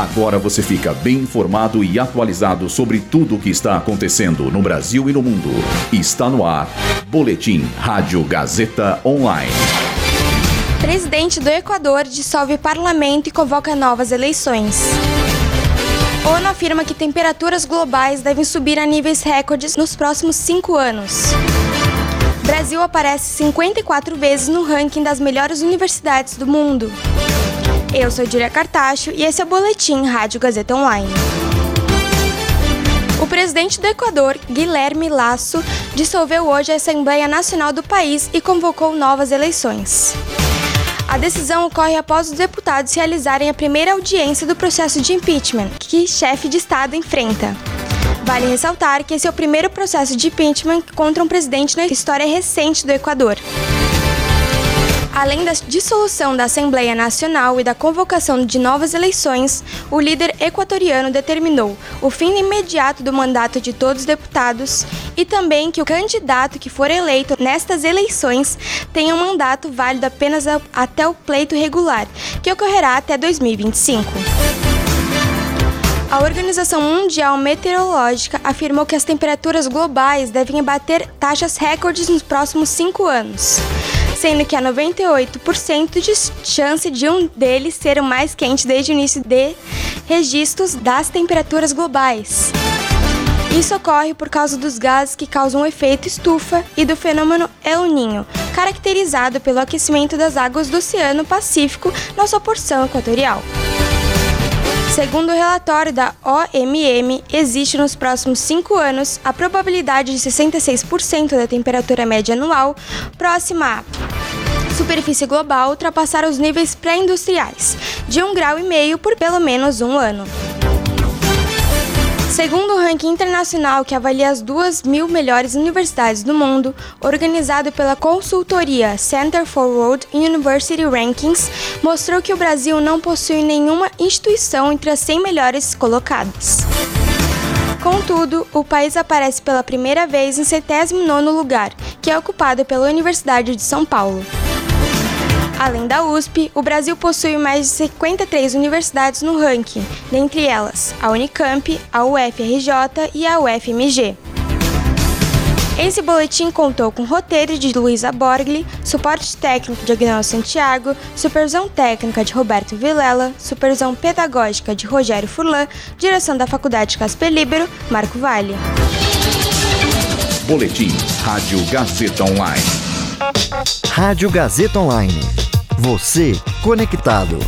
Agora você fica bem informado e atualizado sobre tudo o que está acontecendo no Brasil e no mundo. Está no ar. Boletim Rádio Gazeta Online. Presidente do Equador dissolve parlamento e convoca novas eleições. ONU afirma que temperaturas globais devem subir a níveis recordes nos próximos cinco anos. Brasil aparece 54 vezes no ranking das melhores universidades do mundo. Eu sou Julia Cartacho e esse é o Boletim Rádio Gazeta Online. O presidente do Equador, Guilherme Lasso, dissolveu hoje a Assembleia Nacional do país e convocou novas eleições. A decisão ocorre após os deputados realizarem a primeira audiência do processo de impeachment que chefe de Estado enfrenta. Vale ressaltar que esse é o primeiro processo de impeachment contra um presidente na história recente do Equador. Além da dissolução da Assembleia Nacional e da convocação de novas eleições, o líder equatoriano determinou o fim imediato do mandato de todos os deputados e também que o candidato que for eleito nestas eleições tenha um mandato válido apenas até o pleito regular, que ocorrerá até 2025. A Organização Mundial Meteorológica afirmou que as temperaturas globais devem bater taxas recordes nos próximos cinco anos sendo que há 98% de chance de um deles ser o mais quente desde o início de registros das temperaturas globais. Isso ocorre por causa dos gases que causam o efeito estufa e do fenômeno El Niño, caracterizado pelo aquecimento das águas do Oceano Pacífico na sua porção equatorial. Segundo o relatório da OMM, existe nos próximos cinco anos a probabilidade de 66% da temperatura média anual próxima à superfície global ultrapassar os níveis pré-industriais, de 1,5 grau por pelo menos um ano. Segundo o ranking internacional que avalia as duas mil melhores universidades do mundo, organizado pela consultoria Center for World University Rankings, mostrou que o Brasil não possui nenhuma instituição entre as 100 melhores colocadas. Contudo, o país aparece pela primeira vez em 79º lugar, que é ocupado pela Universidade de São Paulo. Além da USP, o Brasil possui mais de 53 universidades no ranking, dentre elas a Unicamp, a UFRJ e a UFMG. Esse boletim contou com roteiro de Luísa Borgli, suporte técnico de Agnaldo Santiago, supervisão técnica de Roberto Vilela, supervisão pedagógica de Rogério Furlan, direção da Faculdade Casper Libero, Marco Vale. Boletim Rádio Gazeta Online. Rádio Gazeta Online. Você conectado.